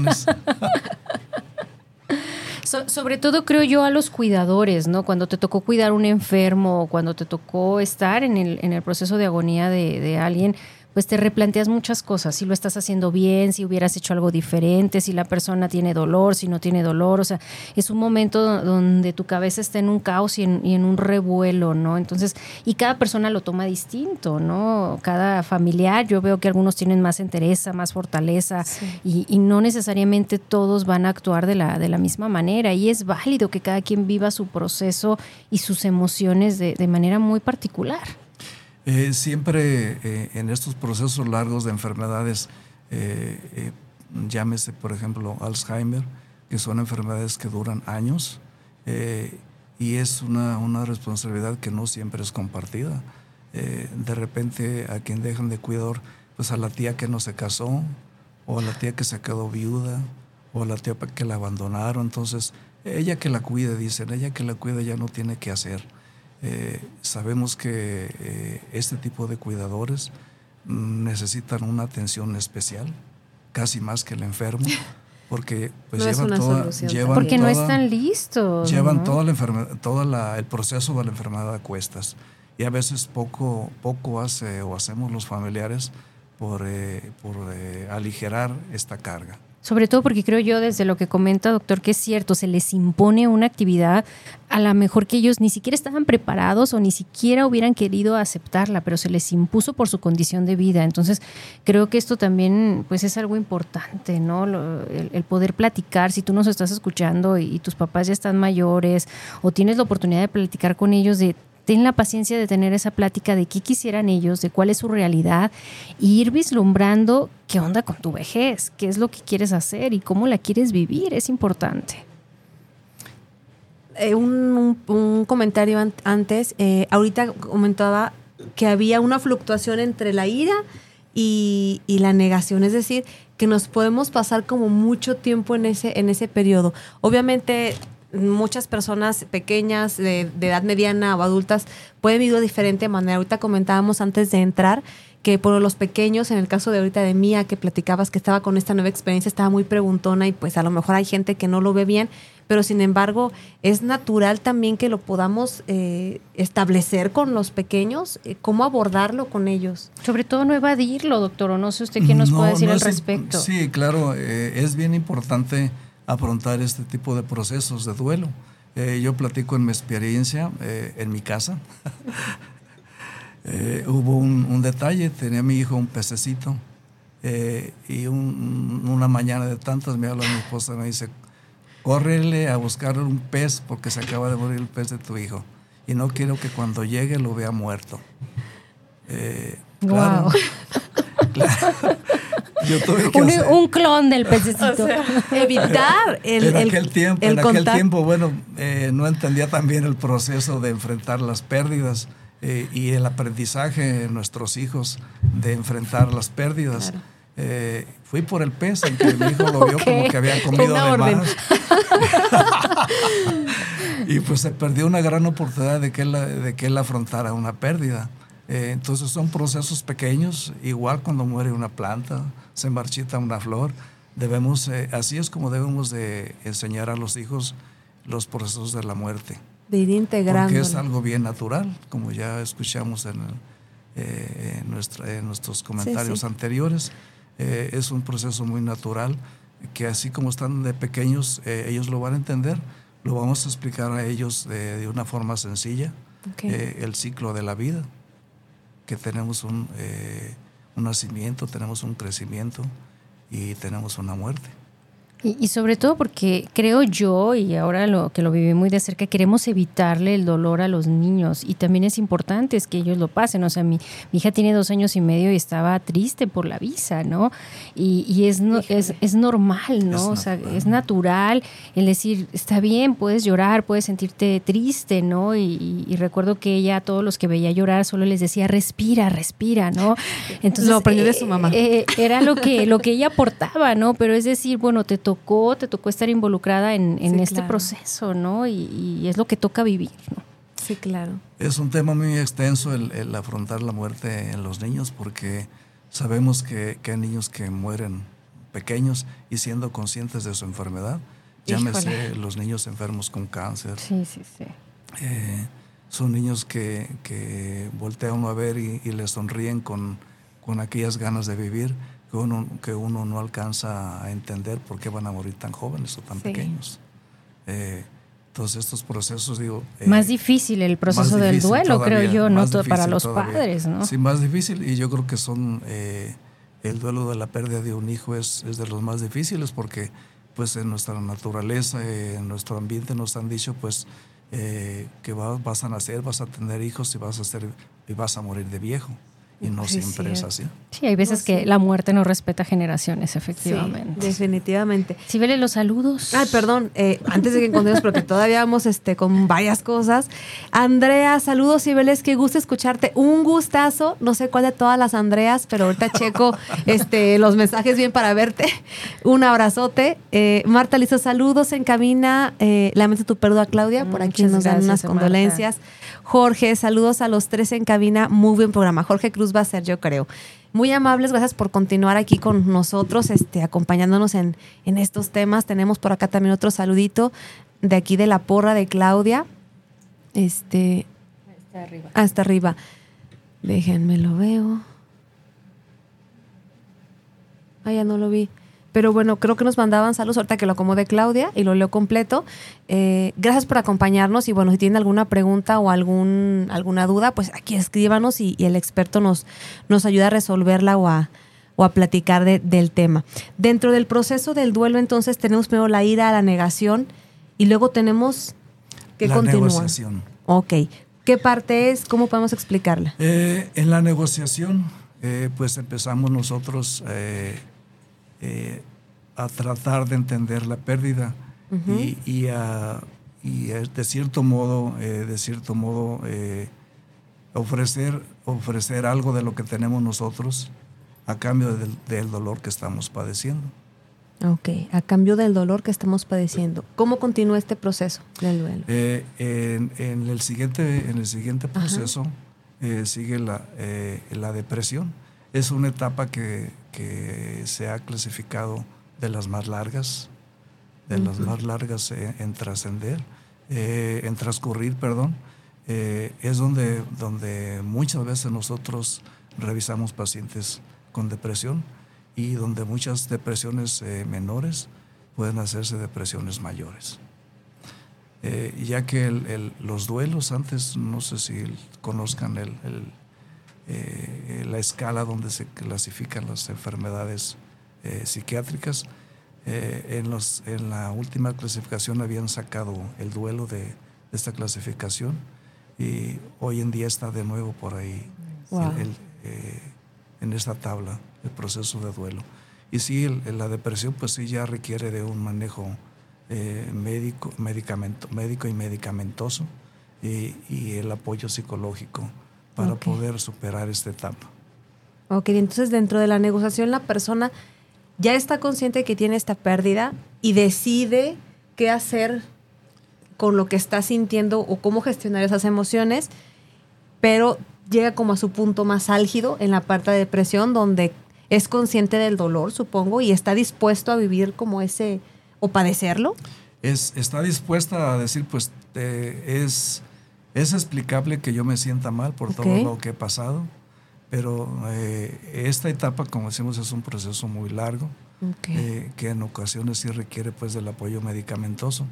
Speaker 1: sobre todo creo yo a los cuidadores, ¿no? Cuando te tocó cuidar a un enfermo, cuando te tocó estar en el, en el proceso de agonía de, de alguien, pues te replanteas muchas cosas, si lo estás haciendo bien, si hubieras hecho algo diferente, si la persona tiene dolor, si no tiene dolor, o sea, es un momento donde tu cabeza está en un caos y en, un revuelo, ¿no? Entonces, y cada persona lo toma distinto, ¿no? Cada familiar, yo veo que algunos tienen más entereza, más fortaleza y, no necesariamente todos van a actuar de la, de la misma manera y es válido que cada quien viva su proceso y sus emociones de, de manera muy particular.
Speaker 3: Eh, siempre eh, en estos procesos largos de enfermedades, eh, llámese por ejemplo Alzheimer, que son enfermedades que duran años, y es una, una, responsabilidad que no siempre es compartida. de repente a quien dejan de cuidar, pues a la tía que no se casó, o a la tía que se quedó viuda, o a la tía que la abandonaron, entonces ella que la cuide, dicen, ella que la cuide ya no tiene que hacer. Eh, sabemos que eh, este tipo de cuidadores necesitan una atención especial, casi más que el enfermo, porque pues llevan toda,
Speaker 1: porque no están listos.
Speaker 3: Llevan todo el proceso de la enfermedad a cuestas y a veces poco, poco hace o hacemos los familiares por, eh, por aligerar esta carga.
Speaker 1: Sobre todo porque creo yo, desde lo que comenta doctor, que es cierto, se les impone una actividad a la mejor que ellos ni siquiera estaban preparados o ni siquiera hubieran querido aceptarla, pero se les impuso por su condición de vida. Entonces, creo que esto también pues es algo importante, ¿no? el, poder platicar, si tú nos estás escuchando y tus papás ya están mayores o tienes la oportunidad de platicar con ellos de ten la paciencia de tener esa plática de qué quisieran ellos, de cuál es su realidad, y ir vislumbrando qué onda con tu vejez, qué es lo que quieres hacer y cómo la quieres vivir, es importante.
Speaker 2: Eh, un, comentario antes, eh, ahorita comentaba que había una fluctuación entre la ira y, y, la negación, es decir, que nos podemos pasar como mucho tiempo en ese, en ese periodo. Obviamente muchas personas pequeñas, de, edad mediana o adultas, pueden vivir de diferente manera. Ahorita comentábamos antes de entrar que por los pequeños, en el caso de ahorita de Mía, que platicabas que estaba con esta nueva experiencia, estaba muy preguntona y pues a lo mejor hay gente que no lo ve bien, pero sin embargo es natural también que lo podamos eh, establecer con los pequeños, eh, cómo abordarlo con ellos.
Speaker 1: Sobre todo no evadirlo, doctor, o no sé usted qué nos puede decir al respecto.
Speaker 3: Sí, claro, eh, es bien importante afrontar este tipo de procesos de duelo. Eh, yo platico en mi experiencia eh, en mi casa. Eh, hubo un, detalle, tenía mi hijo un pececito y una mañana de tantas me habla mi esposa y me dice, córrele a buscar un pez porque se acaba de morir el pez de tu hijo y no quiero que cuando llegue lo vea muerto.
Speaker 1: claro, claro un, clon del pececito.
Speaker 2: evitar el,
Speaker 3: en aquel tiempo, en aquel tiempo bueno, eh, no entendía también el proceso de enfrentar las pérdidas eh, y el aprendizaje de nuestros hijos de enfrentar las pérdidas. Eh, fui por el pez, aunque mi hijo lo vio como que había comido de más. y pues se perdió una gran oportunidad de que él, de que él afrontara una pérdida. Entonces son procesos pequeños, igual cuando muere una planta, se marchita una flor. Debemos, eh, así es como debemos de enseñar a los hijos los procesos de la muerte.
Speaker 2: De ir integrando.
Speaker 3: Porque es algo bien natural, como ya escuchamos en, eh, en, nuestros comentarios anteriores. Eh, es un proceso muy natural que así como están de pequeños, ellos lo van a entender lo vamos a explicar a ellos de, una forma sencilla, eh, el ciclo de la vida, que tenemos un, eh, un nacimiento, tenemos un crecimiento y tenemos una muerte.
Speaker 1: Y, sobre todo porque creo yo, y ahora lo que lo viví muy de cerca, queremos evitarle el dolor a los niños. Y también es importante es que ellos lo pasen. O sea, mi, hija tiene dos años y medio y estaba triste por la visa, ¿no? Y, y es, es, es, normal, ¿no? o sea, es natural el decir, está bien, puedes llorar, puedes sentirte triste, ¿no? Y, recuerdo que ella a todos los que veía llorar solo les decía, respira, respira, ¿no?
Speaker 2: Entonces, lo aprendió de su mamá.
Speaker 1: Eh, eh, era lo que, lo que ella aportaba, ¿no? Pero es decir, bueno, te tocó, te tocó estar involucrada en, este proceso, ¿no? Y, es lo que toca vivir, ¿no?
Speaker 2: Sí, claro.
Speaker 3: Es un tema muy extenso el, afrontar la muerte en los niños porque sabemos que, hay niños que mueren pequeños y siendo conscientes de su enfermedad. Llámese los niños enfermos con cáncer.
Speaker 1: Sí, sí, sí.
Speaker 3: Eh, son niños que, que voltea uno a ver y, y les sonríen con, con aquellas ganas de vivir que uno, que uno no alcanza a entender por qué van a morir tan jóvenes o tan pequeños. Eh, todos estos procesos, digo...
Speaker 1: Eh, más difícil el proceso del duelo, creo yo, no para los padres, ¿no?
Speaker 3: Sí, más difícil y yo creo que son... Eh, el duelo de la pérdida de un hijo es, es, de los más difíciles porque pues en nuestra naturaleza, en nuestro ambiente nos han dicho pues que vas a nacer, vas a tener hijos y vas a, ser, y vas a morir de viejo y no siempre es así.
Speaker 1: Sí, hay veces que la muerte no respeta generaciones, efectivamente.
Speaker 2: definitivamente.
Speaker 1: Si vele los saludos.
Speaker 2: Ay, perdón, eh, antes de que encontremos, porque todavía vamos este, con varias cosas. Andrea, saludos, Cibeles, qué gusto escucharte. Un gustazo, no sé cuál de todas las Andreas, pero ahorita checo este, los mensajes bien para verte. Un abrazote. Eh, Marta Lizo, saludos en cabina. Eh, lamento tu pérdida, Claudia, por aquí nos dan unas condolencias. Jorge, saludos a los tres en cabina. Muy buen programa. Jorge Cruz va a ser, yo creo. Muy amables, gracias por continuar aquí con nosotros, este, acompañándonos en, estos temas. Tenemos por acá también otro saludito de aquí de la porra de Claudia. Este. Hasta arriba. Hasta arriba. Déjenme lo veo. Ah, ya no lo vi. Pero bueno, creo que nos mandaban saludos ahorita que lo acomode Claudia y lo leo completo. Eh, gracias por acompañarnos y bueno, si tienen alguna pregunta o algún, alguna duda, pues aquí escríbanos y, el experto nos, nos ayuda a resolverla o a, o a platicar del tema. Dentro del proceso del duelo entonces tenemos primero la ira, la negación y luego tenemos que
Speaker 3: la Negociación.
Speaker 2: Ok. ¿Qué parte es? ¿Cómo podemos explicarla?
Speaker 3: Eh, en la negociación, eh, pues empezamos nosotros eh, a tratar de entender la pérdida y, y, de cierto modo, eh, de cierto modo eh, ofrecer, ofrecer algo de lo que tenemos nosotros a cambio del, dolor que estamos padeciendo.
Speaker 2: Ok, a cambio del dolor que estamos padeciendo. ¿Cómo continúa este proceso del duelo?
Speaker 3: En, el siguiente, en el siguiente proceso sigue la, la depresión. Es una etapa que, que se ha clasificado de las más largas, de las más largas en, trascender, eh, en transcurrir, perdón, eh, es donde, donde muchas veces nosotros revisamos pacientes con depresión y donde muchas depresiones eh, menores pueden hacerse depresiones mayores. ya que los duelos, antes no sé si conozcan el, eh, la escala donde se clasifican las enfermedades eh, psiquiátricas. Eh, en, los, en la última clasificación habían sacado el duelo de, esta clasificación y hoy en día está de nuevo por ahí en esta tabla el proceso de duelo. Y sí, la depresión pues sí ya requiere de un manejo médico, medicamento, médico y medicamentoso y, y el apoyo psicológico para poder superar esta etapa.
Speaker 2: Ok, entonces dentro de la negociación la persona ya está consciente que tiene esta pérdida y decide qué hacer con lo que está sintiendo o cómo gestionar esas emociones, pero llega como a su punto más álgido en la parte de depresión donde es consciente del dolor, supongo, y está dispuesto a vivir como ese o padecerlo.
Speaker 3: Es, está dispuesta a decir, pues es es explicable que yo me sienta mal por todo lo que he pasado, pero eh, esta etapa, como decimos, es un proceso muy largo, eh, que en ocasiones sí requiere pues del apoyo medicamentoso.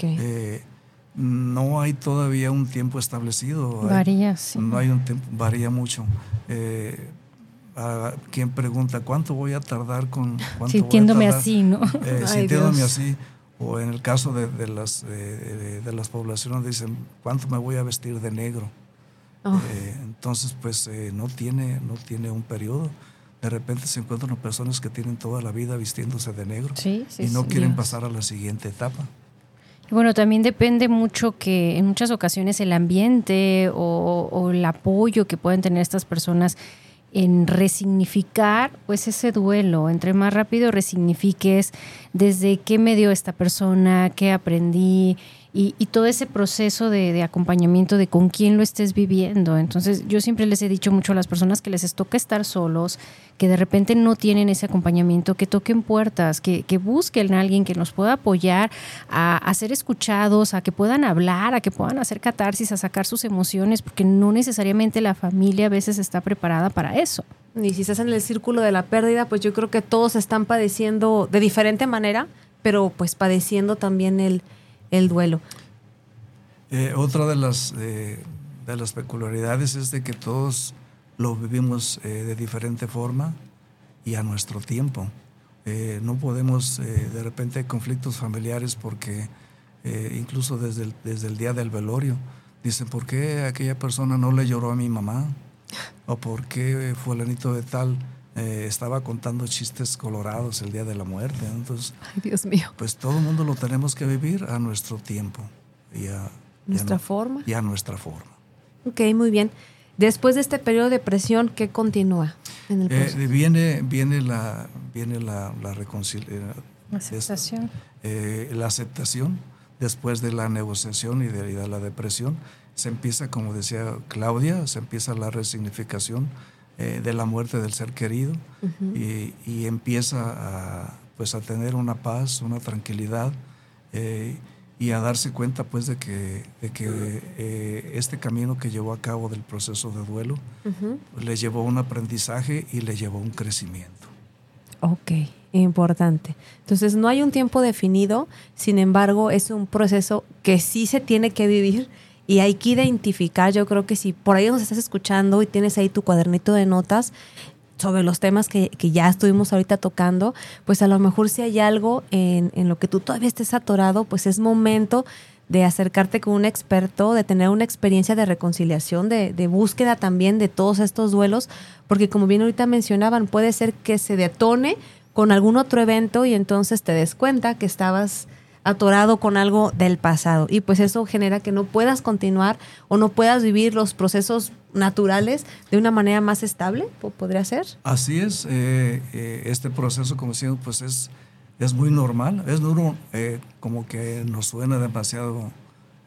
Speaker 3: Eh, no hay todavía un tiempo establecido.
Speaker 1: Varía, sí.
Speaker 3: No hay un tiempo, varía mucho. a quien pregunta cuánto voy a tardar con
Speaker 1: sintiéndome así, ¿no?
Speaker 3: sintiéndome así o en el caso de, de las de, de, las poblaciones dicen cuánto me voy a vestir de negro Oh. Eh, entonces, pues eh, no, tiene, no tiene un periodo. De repente se encuentran personas que tienen toda la vida vistiéndose de negro y no quieren pasar a la siguiente etapa.
Speaker 1: Y bueno, también depende mucho que en muchas ocasiones el ambiente o, o el apoyo que pueden tener estas personas en resignificar pues ese duelo, entre más rápido resignifiques desde qué me dio esta persona, qué aprendí, y, todo ese proceso de, acompañamiento de con quién lo estés viviendo. Entonces, yo siempre les he dicho mucho a las personas que les toca estar solos, que de repente no tienen ese acompañamiento, que toquen puertas, que, busquen a alguien que nos pueda apoyar a, a, ser escuchados, a que puedan hablar, a que puedan hacer catarsis, a sacar sus emociones, porque no necesariamente la familia a veces está preparada para eso.
Speaker 2: Y si estás en el círculo de la pérdida, pues yo creo que todos están padeciendo de diferente manera, pero pues padeciendo también el el duelo.
Speaker 3: Eh, otra de las, de las peculiaridades es de que todos lo vivimos eh, de diferente forma y a nuestro tiempo. Eh, no podemos, de repente, conflictos familiares porque incluso desde el, desde el día del velorio, dicen, ¿por qué aquella persona no le lloró a mi mamá? ¿O por qué fulanito de tal eh, estaba contando chistes colorados el día de la muerte. Entonces,
Speaker 2: Ay, Dios mío.
Speaker 3: Pues todo el mundo lo tenemos que vivir a nuestro tiempo y a
Speaker 2: nuestra forma.
Speaker 3: Y a nuestra forma.
Speaker 2: Ok, muy bien. Después de este periodo de presión, ¿qué continúa
Speaker 3: en el eh, viene, viene la, viene la, la reconciliación.
Speaker 1: La aceptación.
Speaker 3: Eh, la aceptación después de la negociación y de, y de, la depresión. Se empieza, como decía Claudia, se empieza la resignificación eh, de la muerte del ser querido y, empieza a, pues a tener una paz, una tranquilidad eh, y a darse cuenta pues de que, de que eh, este camino que llevó a cabo del proceso de duelo le llevó un aprendizaje y le llevó un crecimiento.
Speaker 2: Ok, importante. Entonces no hay un tiempo definido, sin embargo es un proceso que sí se tiene que vivir y hay que identificar, yo creo que si por ahí nos estás escuchando y tienes ahí tu cuadernito de notas sobre los temas que, ya estuvimos ahorita tocando, pues a lo mejor si hay algo en, lo que tú todavía estés atorado, pues es momento de acercarte con un experto, de tener una experiencia de reconciliación, de, de, búsqueda también de todos estos duelos, porque como bien ahorita mencionaban, puede ser que se detone con algún otro evento y entonces te des cuenta que estabas atorado con algo del pasado. Y pues eso genera que no puedas continuar o no puedas vivir los procesos naturales de una manera más estable, ¿podría ser?
Speaker 3: Así es, eh, eh, este proceso, como decimos, pues es, es muy normal, es duro, eh, como que nos suena demasiado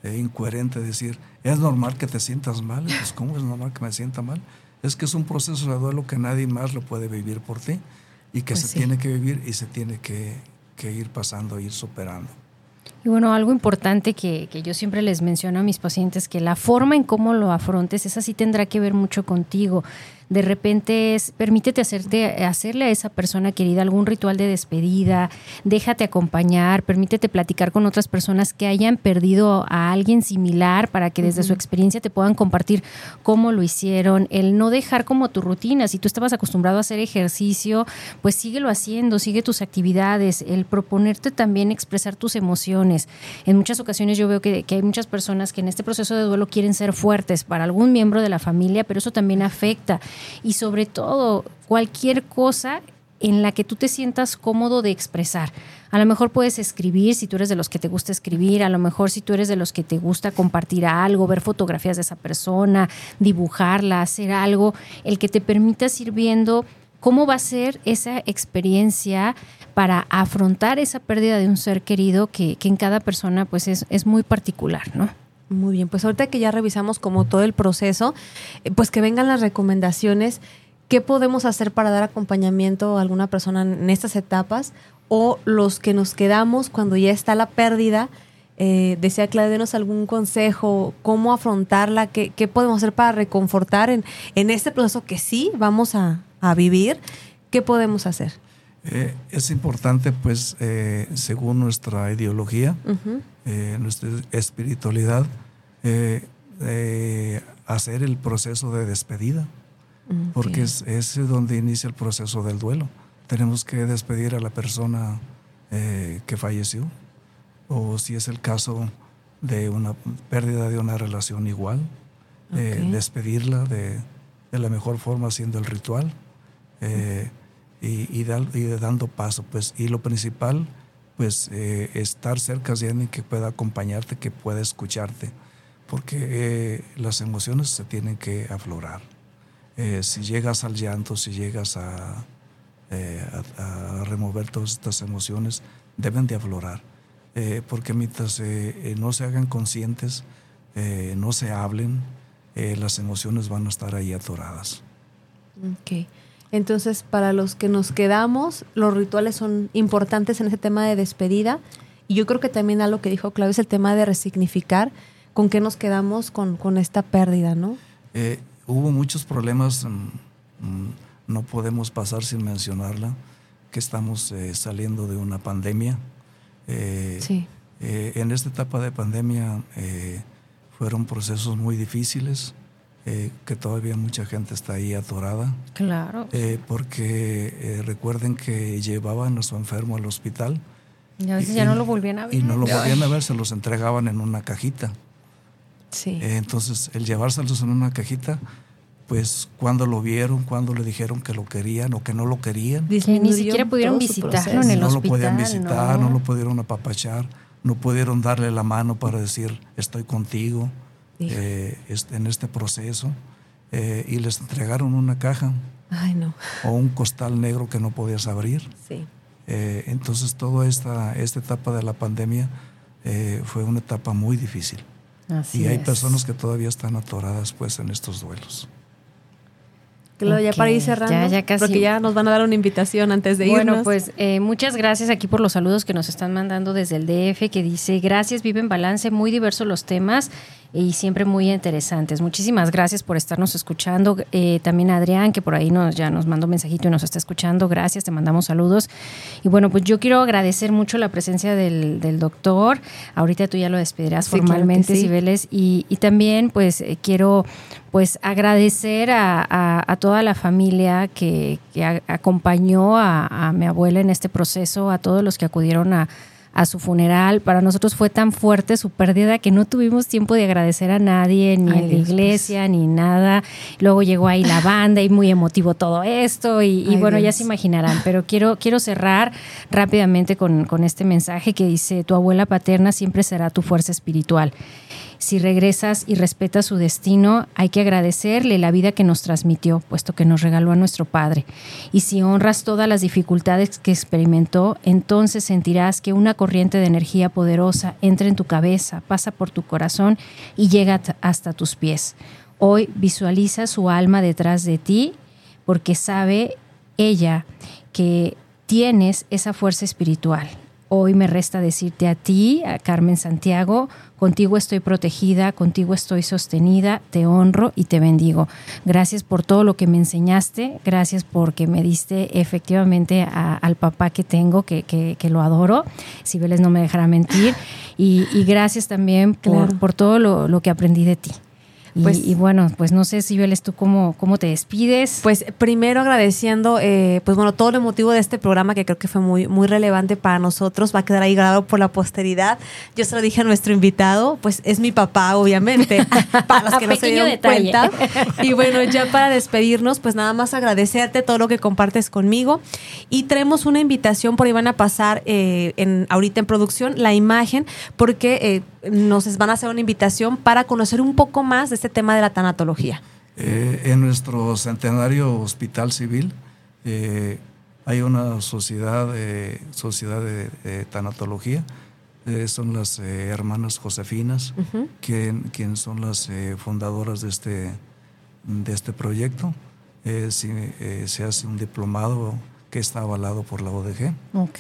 Speaker 3: incoherente decir, es normal que te sientas mal, pues ¿cómo es normal que me sienta mal? Es que es un proceso de duelo que nadie más lo puede vivir por ti y que pues se tiene que vivir y se tiene que, que ir pasando, ir superando.
Speaker 1: Y bueno, algo importante que, que, yo siempre les menciono a mis pacientes, que la forma en cómo lo afrontes, esa sí tendrá que ver mucho contigo de repente es, permítete hacerte, hacerle a esa persona querida algún ritual de despedida, déjate acompañar, permítete platicar con otras personas que hayan perdido a alguien similar para que desde su experiencia te puedan compartir cómo lo hicieron, el no dejar como tu rutina, si tú estabas acostumbrado a hacer ejercicio, pues síguelo haciendo, sigue tus actividades, el proponerte también expresar tus emociones. En muchas ocasiones yo veo que, que hay muchas personas que en este proceso de duelo quieren ser fuertes para algún miembro de la familia, pero eso también afecta y sobre todo cualquier cosa en la que tú te sientas cómodo de expresar. A lo mejor puedes escribir si tú eres de los que te gusta escribir, a lo mejor si tú eres de los que te gusta compartir algo, ver fotografías de esa persona, dibujarla, hacer algo, el que te permita ir viendo cómo va a ser esa experiencia para afrontar esa pérdida de un ser querido que, en cada persona pues es, es muy particular, ¿no?
Speaker 2: Muy bien, pues ahorita que ya revisamos como todo el proceso, eh, pues que vengan las recomendaciones, ¿qué podemos hacer para dar acompañamiento a alguna persona en estas etapas? O los que nos quedamos cuando ya está la pérdida, Eh, decía Claudia, denos algún consejo, cómo afrontarla, qué, qué podemos hacer para reconfortar en, en este proceso que sí vamos a, a vivir, ¿qué podemos hacer?
Speaker 3: Eh, es importante, pues, eh, según nuestra ideología, eh, nuestra espiritualidad, hacer el proceso de despedida, porque es, es donde inicia el proceso del duelo. Tenemos que despedir a la persona que falleció, o si es el caso de una pérdida de una relación igual, despedirla de, de la mejor forma haciendo el ritual y, y dal- y dando paso. Pues, y lo principal, pues eh, estar cerca de alguien que pueda acompañarte, que pueda escucharte, porque eh, las emociones se tienen que aflorar. Eh, si llegas al llanto, si llegas a, eh, a- a remover todas estas emociones, deben de aflorar. Eh, porque mientras eh, no se hagan conscientes, no se hablen, las emociones van a estar ahí atoradas.
Speaker 2: Ok. Entonces, para los que nos quedamos, los rituales son importantes en ese tema de despedida. Y yo creo que también algo que dijo Claudio es el tema de resignificar con qué nos quedamos con, con esta pérdida, ¿no?
Speaker 3: Eh, hubo muchos problemas, mm, mm, no podemos pasar sin mencionarla, que estamos eh, saliendo de una pandemia. Eh,
Speaker 2: Sí.
Speaker 3: eh, en esta etapa de pandemia eh, fueron procesos muy difíciles, eh, que todavía mucha gente está ahí atorada,
Speaker 1: Claro.
Speaker 3: eh, porque eh, recuerden que llevaban a su enfermo al hospital
Speaker 1: Y a veces
Speaker 3: y-
Speaker 1: ya no lo volvían a ver.
Speaker 3: y no lo volvían a ver, se los entregaban en una cajita.
Speaker 2: Sí.
Speaker 3: Eh, entonces, el llevárselos en una cajita, pues cuando lo vieron, cuando le dijeron que lo querían o que no lo querían,
Speaker 1: Que ni siquiera pudieron visitarlo en el
Speaker 3: no lo
Speaker 1: hospital.
Speaker 3: podían visitar, no.
Speaker 1: ¿no?
Speaker 3: lo pudieron apapachar, no pudieron darle la mano para decir estoy contigo. Eh, este- en este proceso. eh, y les entregaron una caja
Speaker 2: Ay, no.
Speaker 3: o un costal negro que no podías abrir.
Speaker 2: Sí.
Speaker 3: Eh, entonces, toda esta, esta etapa de la pandemia eh, fue una etapa muy difícil.
Speaker 1: Así
Speaker 3: y hay
Speaker 1: es.
Speaker 3: personas que todavía están atoradas pues en estos duelos.
Speaker 2: Claudia, ya para ir cerrando,
Speaker 1: ya- ya casi.
Speaker 2: porque ya nos van a dar una invitación antes de
Speaker 1: Bueno,
Speaker 2: irnos.
Speaker 1: pues eh, muchas gracias aquí por los saludos que nos están mandando desde el DF, que dice, gracias, vive en balance, muy diversos los temas y siempre muy interesantes. Muchísimas gracias por estarnos escuchando. Eh, también Adrián, que por ahí nos, ya nos mandó un mensajito y nos está escuchando. Gracias, te mandamos saludos. Y bueno, pues yo quiero agradecer mucho la presencia del, del doctor. Ahorita tú ya lo despedirás
Speaker 2: Sí, claro
Speaker 1: formalmente,
Speaker 2: sí.
Speaker 1: Cibeles. Y, y también pues eh, quiero pues agradecer a, a- a toda la familia que, que a- acompañó a, a mi abuela en este proceso, a todos los que acudieron a, a su funeral. Para nosotros fue tan fuerte su pérdida que no tuvimos tiempo de agradecer a nadie, ni
Speaker 2: Ay,
Speaker 1: en la
Speaker 2: Dios, pues.
Speaker 1: iglesia, ni nada. Luego llegó ahí la banda y muy emotivo todo esto. Y, bueno, ya se imaginarán. Pero quiero, quiero cerrar rápidamente con, con este mensaje que dice, tu abuela paterna siempre será tu fuerza espiritual. Si regresas y respetas su destino, hay que agradecerle la vida que nos transmitió, puesto que nos regaló a nuestro Padre. Y si honras todas las dificultades que experimentó, entonces sentirás que una corriente de energía poderosa entra en tu cabeza, pasa por tu corazón y llega hasta tus pies. Hoy visualiza su alma detrás de ti, porque sabe ella que tienes esa fuerza espiritual. Hoy me resta decirte a ti, a Carmen Santiago, contigo estoy protegida, contigo estoy sostenida, te honro y te bendigo. Gracias por todo lo que me enseñaste, gracias porque me diste efectivamente a- al papá que tengo, que, que- que lo adoro, Cibeles no me dejará mentir, y, y gracias también por,
Speaker 2: Claro.
Speaker 1: por todo lo, lo que aprendí de ti. Y,
Speaker 2: Pues-
Speaker 1: y bueno, pues no sé, Cibeles, tú cómo, cómo te despides.
Speaker 2: Pues primero agradeciendo, eh, pues bueno, todo el motivo de este programa que creo que fue muy, muy relevante para nosotros, va a quedar ahí grabado por la posteridad. Yo se lo dije a nuestro invitado, pues es mi papá, obviamente, para los que no se dieron
Speaker 1: detalle.
Speaker 2: cuenta. Y bueno, ya para despedirnos, pues nada más agradecerte todo lo que compartes conmigo. Y traemos una invitación, por ahí van a pasar eh, en, ahorita en producción la imagen, porque eh, nos van a hacer una invitación para conocer un poco más de este tema de la tanatología.
Speaker 3: Eh, en nuestro centenario hospital civil eh, hay una sociedad, eh, sociedad de, de tanatología. Eh, son las eh, hermanas Josefinas, quien, quien son las eh, fundadoras de este, de este proyecto. Eh, si, eh, se hace un diplomado que está avalado por la ODG.
Speaker 1: ok.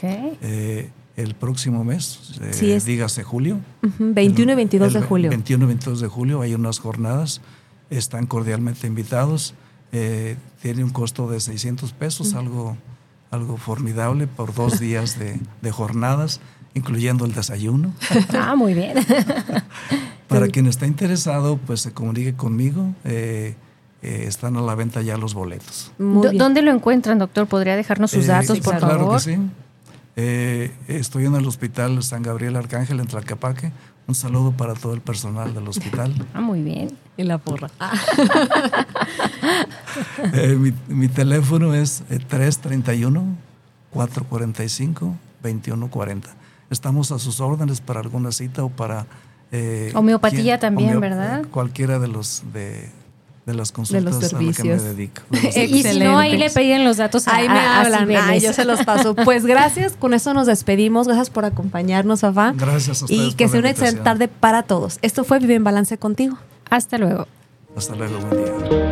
Speaker 3: El próximo mes, eh,
Speaker 2: Sí, es-
Speaker 3: dígase julio.
Speaker 2: Ujú, 21 y 22 de
Speaker 3: El
Speaker 2: julio.
Speaker 3: 21 y 22 de julio hay unas jornadas, están cordialmente invitados, eh, tiene un costo de 600 pesos, algo, algo formidable por dos días de, de jornadas, incluyendo el desayuno.
Speaker 1: Ah, muy bien.
Speaker 3: Para quien está interesado, pues se comunique conmigo, eh, eh, están a la venta ya los boletos.
Speaker 1: ¿Dónde lo encuentran, doctor? ¿Podría dejarnos sus
Speaker 3: Eh,
Speaker 1: datos,
Speaker 3: sí,
Speaker 1: por
Speaker 3: claro
Speaker 1: favor?
Speaker 3: que sí. Eh, estoy en el Hospital San Gabriel Arcángel en Tlaquepaque. Un saludo para todo el personal del hospital.
Speaker 1: Ah, muy bien.
Speaker 2: Y la porra. Ah,
Speaker 3: Eh, mi, mi teléfono es eh, 331-445-2140. Estamos a sus órdenes para alguna cita o para... eh,
Speaker 1: Homeopatía también, ¿verdad?
Speaker 3: Cualquiera de los de, de las consultas
Speaker 2: los
Speaker 3: a las que me dedico. de los
Speaker 1: Y si no, ahí le pedían los datos a,
Speaker 2: Ahí me
Speaker 1: a- a
Speaker 2: hablan, ay, yo se los paso. Pues gracias, con eso nos despedimos. Gracias por acompañarnos, papá.
Speaker 3: Gracias a ustedes
Speaker 2: Y que
Speaker 3: por
Speaker 2: sea una excelente tarde para todos. Esto fue Vive en Balance contigo.
Speaker 1: Hasta luego.
Speaker 3: Hasta luego, buen día.